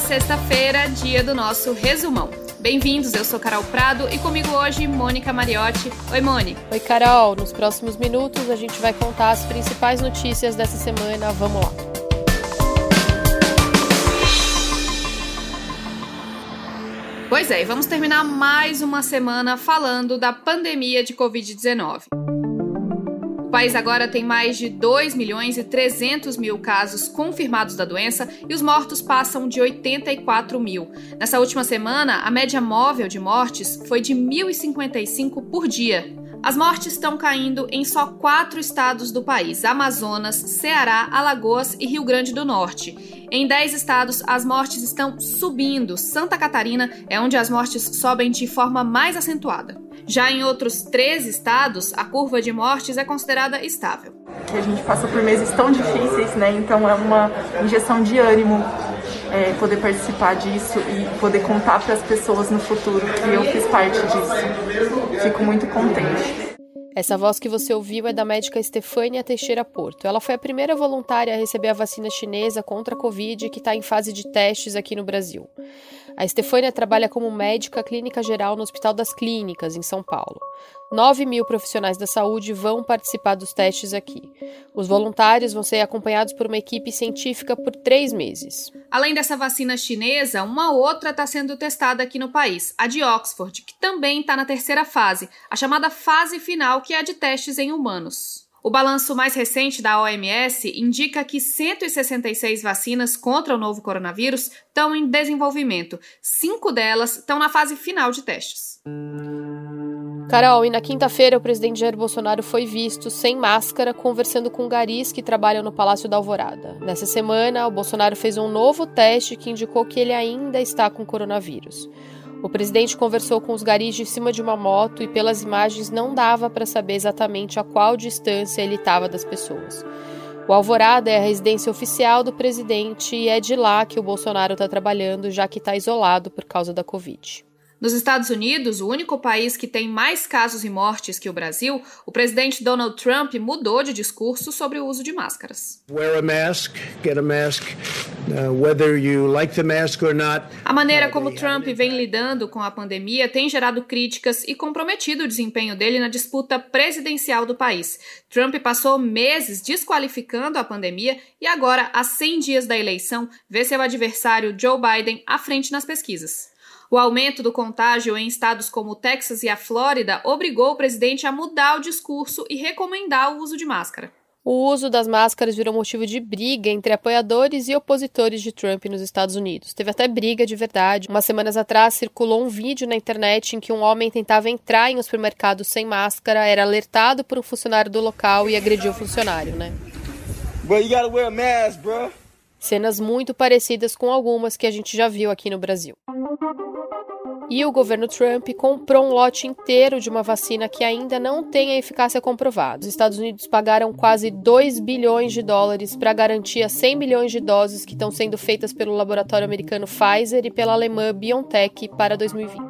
sexta-feira, dia do nosso resumão. Bem-vindos, eu sou Carol Prado e comigo hoje Mônica Mariotti. Oi, Moni. Oi, Carol. Nos próximos minutos a gente vai contar as principais notícias dessa semana. Vamos lá. Pois é, e vamos terminar mais uma semana falando da pandemia de Covid-19. O país agora tem mais de 2 milhões e 300 mil casos confirmados da doença e os mortos passam de 84 mil. Nessa última semana, a média móvel de mortes foi de 1.055 por dia. As mortes estão caindo em só quatro estados do país: Amazonas, Ceará, Alagoas e Rio Grande do Norte. Em dez estados, as mortes estão subindo. Santa Catarina é onde as mortes sobem de forma mais acentuada. Já em outros três estados, a curva de mortes é considerada estável. A gente passa por meses tão difíceis, né? Então é uma injeção de ânimo é, poder participar disso e poder contar para as pessoas no futuro que eu fiz parte disso. Fico muito contente. Essa voz que você ouviu é da médica Estefânia Teixeira Porto. Ela foi a primeira voluntária a receber a vacina chinesa contra a Covid que está em fase de testes aqui no Brasil. A Estefânia trabalha como médica clínica geral no Hospital das Clínicas, em São Paulo. 9 mil profissionais da saúde vão participar dos testes aqui. Os voluntários vão ser acompanhados por uma equipe científica por três meses. Além dessa vacina chinesa, uma outra está sendo testada aqui no país, a de Oxford, que também está na terceira fase, a chamada fase final, que é a de testes em humanos. O balanço mais recente da OMS indica que 166 vacinas contra o novo coronavírus estão em desenvolvimento. Cinco delas estão na fase final de testes. Carol, e na quinta-feira o presidente Jair Bolsonaro foi visto sem máscara conversando com garis que trabalham no Palácio da Alvorada. Nessa semana, o Bolsonaro fez um novo teste que indicou que ele ainda está com coronavírus. O presidente conversou com os garis de cima de uma moto e pelas imagens não dava para saber exatamente a qual distância ele estava das pessoas. O Alvorada é a residência oficial do presidente e é de lá que o Bolsonaro está trabalhando, já que está isolado por causa da Covid. Nos Estados Unidos, o único país que tem mais casos e mortes que o Brasil, o presidente Donald Trump mudou de discurso sobre o uso de máscaras. Wear a mask, get a mask, uh, whether you like the mask or not. A maneira como Trump vem lidando com a pandemia tem gerado críticas e comprometido o desempenho dele na disputa presidencial do país. Trump passou meses desqualificando a pandemia e agora, a 100 dias da eleição, vê seu adversário Joe Biden à frente nas pesquisas. O aumento do contágio em estados como o Texas e a Flórida obrigou o presidente a mudar o discurso e recomendar o uso de máscara. O uso das máscaras virou motivo de briga entre apoiadores e opositores de Trump nos Estados Unidos. Teve até briga de verdade. Umas semanas atrás circulou um vídeo na internet em que um homem tentava entrar em um supermercado sem máscara, era alertado por um funcionário do local e agrediu o funcionário, né? Bro, you gotta wear a mask, bro. Cenas muito parecidas com algumas que a gente já viu aqui no Brasil. E o governo Trump comprou um lote inteiro de uma vacina que ainda não tem a eficácia comprovada. Os Estados Unidos pagaram quase 2 bilhões de dólares para garantir as 100 milhões de doses que estão sendo feitas pelo laboratório americano Pfizer e pela alemã BioNTech para 2020.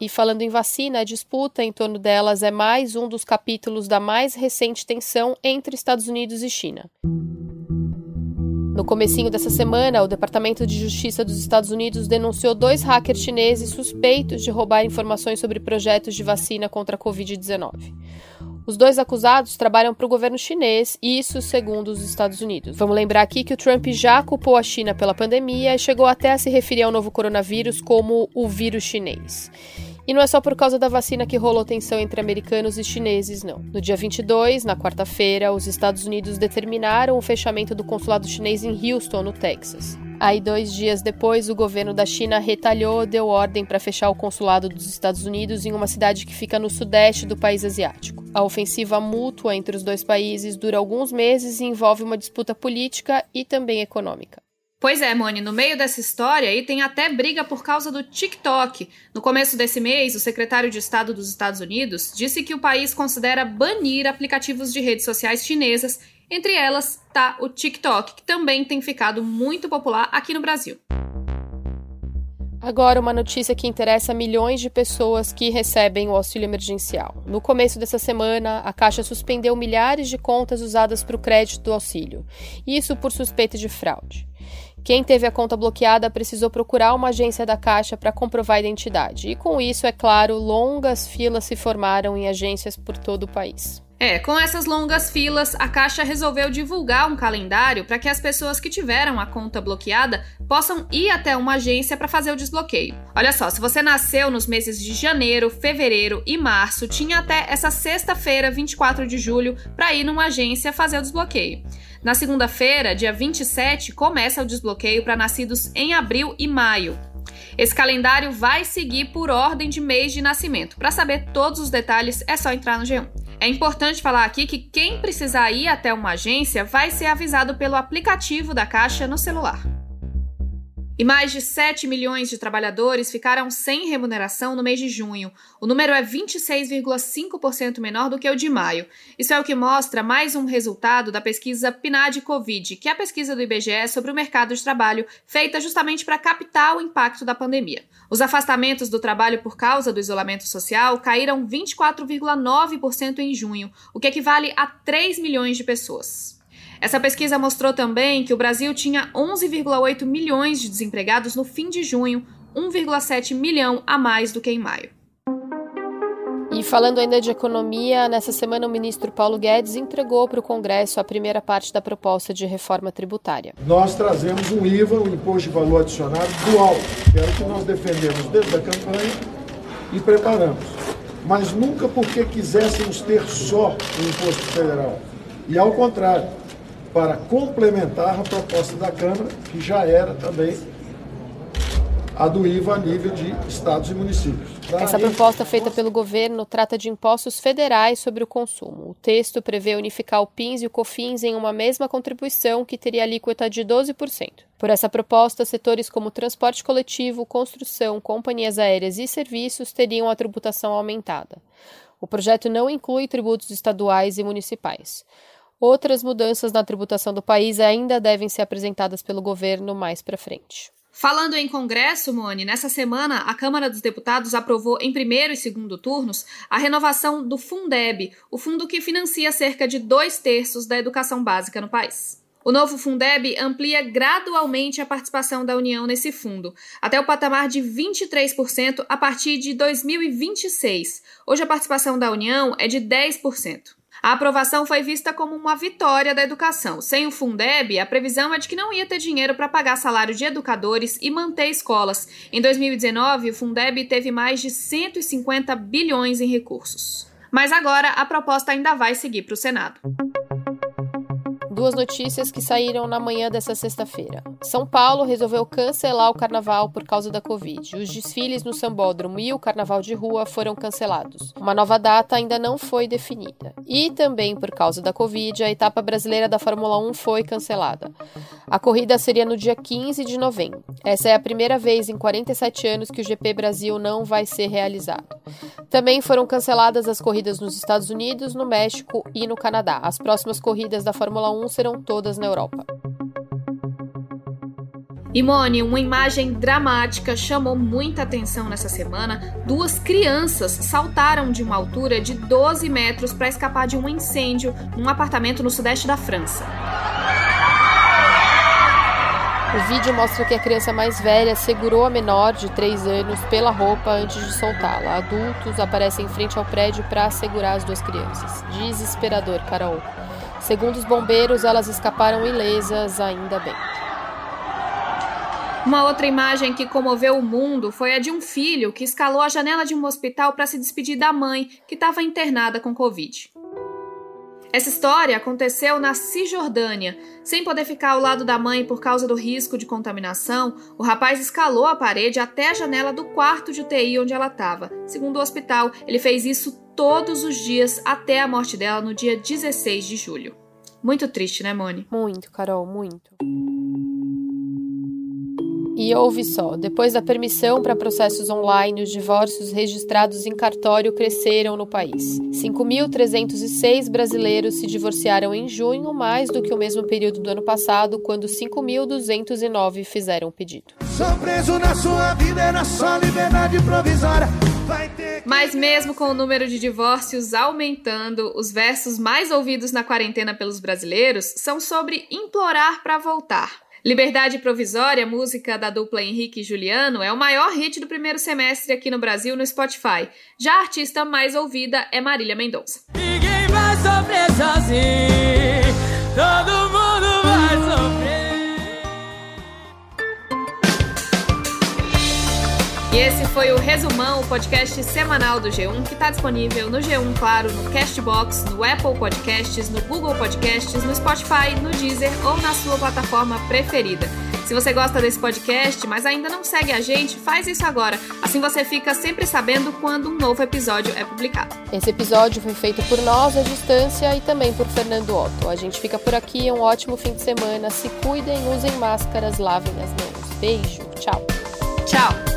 E falando em vacina, a disputa em torno delas é mais um dos capítulos da mais recente tensão entre Estados Unidos e China. No comecinho dessa semana, o Departamento de Justiça dos Estados Unidos denunciou dois hackers chineses suspeitos de roubar informações sobre projetos de vacina contra a Covid-19. Os dois acusados trabalham para o governo chinês, isso segundo os Estados Unidos. Vamos lembrar aqui que o Trump já culpou a China pela pandemia e chegou até a se referir ao novo coronavírus como o vírus chinês. E não é só por causa da vacina que rolou tensão entre americanos e chineses, não. No dia 22, na quarta-feira, os Estados Unidos determinaram o fechamento do consulado chinês em Houston, no Texas. Aí, dois dias depois, o governo da China retalhou, deu ordem para fechar o consulado dos Estados Unidos em uma cidade que fica no sudeste do país asiático. A ofensiva mútua entre os dois países dura alguns meses e envolve uma disputa política e também econômica. Pois é, Moni, no meio dessa história aí tem até briga por causa do TikTok. No começo desse mês, o secretário de Estado dos Estados Unidos disse que o país considera banir aplicativos de redes sociais chinesas, entre elas tá o TikTok, que também tem ficado muito popular aqui no Brasil. Agora, uma notícia que interessa milhões de pessoas que recebem o auxílio emergencial. No começo dessa semana, a Caixa suspendeu milhares de contas usadas para o crédito do auxílio, isso por suspeita de fraude. Quem teve a conta bloqueada precisou procurar uma agência da Caixa para comprovar a identidade. E com isso, é claro, longas filas se formaram em agências por todo o país. É, com essas longas filas, a Caixa resolveu divulgar um calendário para que as pessoas que tiveram a conta bloqueada possam ir até uma agência para fazer o desbloqueio. Olha só, se você nasceu nos meses de janeiro, fevereiro e março, tinha até essa sexta-feira, 24 de julho, para ir numa agência fazer o desbloqueio. Na segunda-feira, dia 27, começa o desbloqueio para nascidos em abril e maio. Esse calendário vai seguir por ordem de mês de nascimento. Para saber todos os detalhes, é só entrar no G1. É importante falar aqui que quem precisar ir até uma agência vai ser avisado pelo aplicativo da Caixa no celular. E mais de 7 milhões de trabalhadores ficaram sem remuneração no mês de junho. O número é 26,5% menor do que o de maio. Isso é o que mostra mais um resultado da pesquisa PNAD Covid, que é a pesquisa do IBGE sobre o mercado de trabalho, feita justamente para captar o impacto da pandemia. Os afastamentos do trabalho por causa do isolamento social caíram 24,9% em junho, o que equivale a 3 milhões de pessoas. Essa pesquisa mostrou também que o Brasil tinha 11,8 milhões de desempregados no fim de junho, 1,7 milhão a mais do que em maio. E falando ainda de economia, nessa semana o ministro Paulo Guedes entregou para o Congresso a primeira parte da proposta de reforma tributária. Nós trazemos um IVA, um imposto de valor adicionado dual, que era o que nós defendemos desde a campanha e preparamos. Mas nunca porque quiséssemos ter só o imposto federal. E ao contrário, para complementar a proposta da Câmara, que já era também a do IVA a nível de estados e municípios. Essa proposta feita pelo governo trata de impostos federais sobre o consumo. O texto prevê unificar o PINS e o COFINS em uma mesma contribuição que teria alíquota de 12%. Por essa proposta, setores como transporte coletivo, construção, companhias aéreas e serviços teriam a tributação aumentada. O projeto não inclui tributos estaduais e municipais. Outras mudanças na tributação do país ainda devem ser apresentadas pelo governo mais para frente. Falando em Congresso, Mone, nessa semana a Câmara dos Deputados aprovou em primeiro e segundo turnos a renovação do Fundeb, o fundo que financia cerca de dois terços da educação básica no país. O novo Fundeb amplia gradualmente a participação da União nesse fundo, até o patamar de 23% a partir de 2026. Hoje a participação da União é de 10%. A aprovação foi vista como uma vitória da educação. Sem o Fundeb, a previsão é de que não ia ter dinheiro para pagar salário de educadores e manter escolas. Em 2019, o Fundeb teve mais de 150 bilhões em recursos. Mas agora a proposta ainda vai seguir para o Senado duas notícias que saíram na manhã dessa sexta-feira. São Paulo resolveu cancelar o carnaval por causa da Covid. Os desfiles no Sambódromo e o carnaval de rua foram cancelados. Uma nova data ainda não foi definida. E também por causa da Covid, a etapa brasileira da Fórmula 1 foi cancelada. A corrida seria no dia 15 de novembro. Essa é a primeira vez em 47 anos que o GP Brasil não vai ser realizado. Também foram canceladas as corridas nos Estados Unidos, no México e no Canadá. As próximas corridas da Fórmula 1 serão todas na Europa. Imone, uma imagem dramática chamou muita atenção nessa semana. Duas crianças saltaram de uma altura de 12 metros para escapar de um incêndio num apartamento no sudeste da França. O vídeo mostra que a criança mais velha segurou a menor de 3 anos pela roupa antes de soltá-la. Adultos aparecem em frente ao prédio para segurar as duas crianças. Desesperador, Carol. Segundo os bombeiros, elas escaparam ilesas, ainda bem. Uma outra imagem que comoveu o mundo foi a de um filho que escalou a janela de um hospital para se despedir da mãe, que estava internada com Covid. Essa história aconteceu na Cisjordânia. Sem poder ficar ao lado da mãe por causa do risco de contaminação, o rapaz escalou a parede até a janela do quarto de UTI onde ela estava. Segundo o hospital, ele fez isso todos os dias até a morte dela no dia 16 de julho. Muito triste, né, Mone? Muito, Carol, muito. E ouve só: depois da permissão para processos online, os divórcios registrados em cartório cresceram no país. 5.306 brasileiros se divorciaram em junho, mais do que o mesmo período do ano passado, quando 5.209 fizeram o pedido. Sou preso na sua vida, era só liberdade provisória. Mas mesmo com o número de divórcios aumentando, os versos mais ouvidos na quarentena pelos brasileiros são sobre implorar para voltar. Liberdade Provisória, música da dupla Henrique e Juliano, é o maior hit do primeiro semestre aqui no Brasil no Spotify. Já a artista mais ouvida é Marília Mendonça. Ninguém vai sofrer sozinho, todo mundo E esse foi o Resumão, o podcast semanal do G1, que está disponível no G1 Claro, no Castbox, no Apple Podcasts, no Google Podcasts, no Spotify, no Deezer ou na sua plataforma preferida. Se você gosta desse podcast, mas ainda não segue a gente, faz isso agora. Assim você fica sempre sabendo quando um novo episódio é publicado. Esse episódio foi feito por nós à distância e também por Fernando Otto. A gente fica por aqui, um ótimo fim de semana. Se cuidem, usem máscaras, lavem as mãos. Beijo, tchau. Tchau.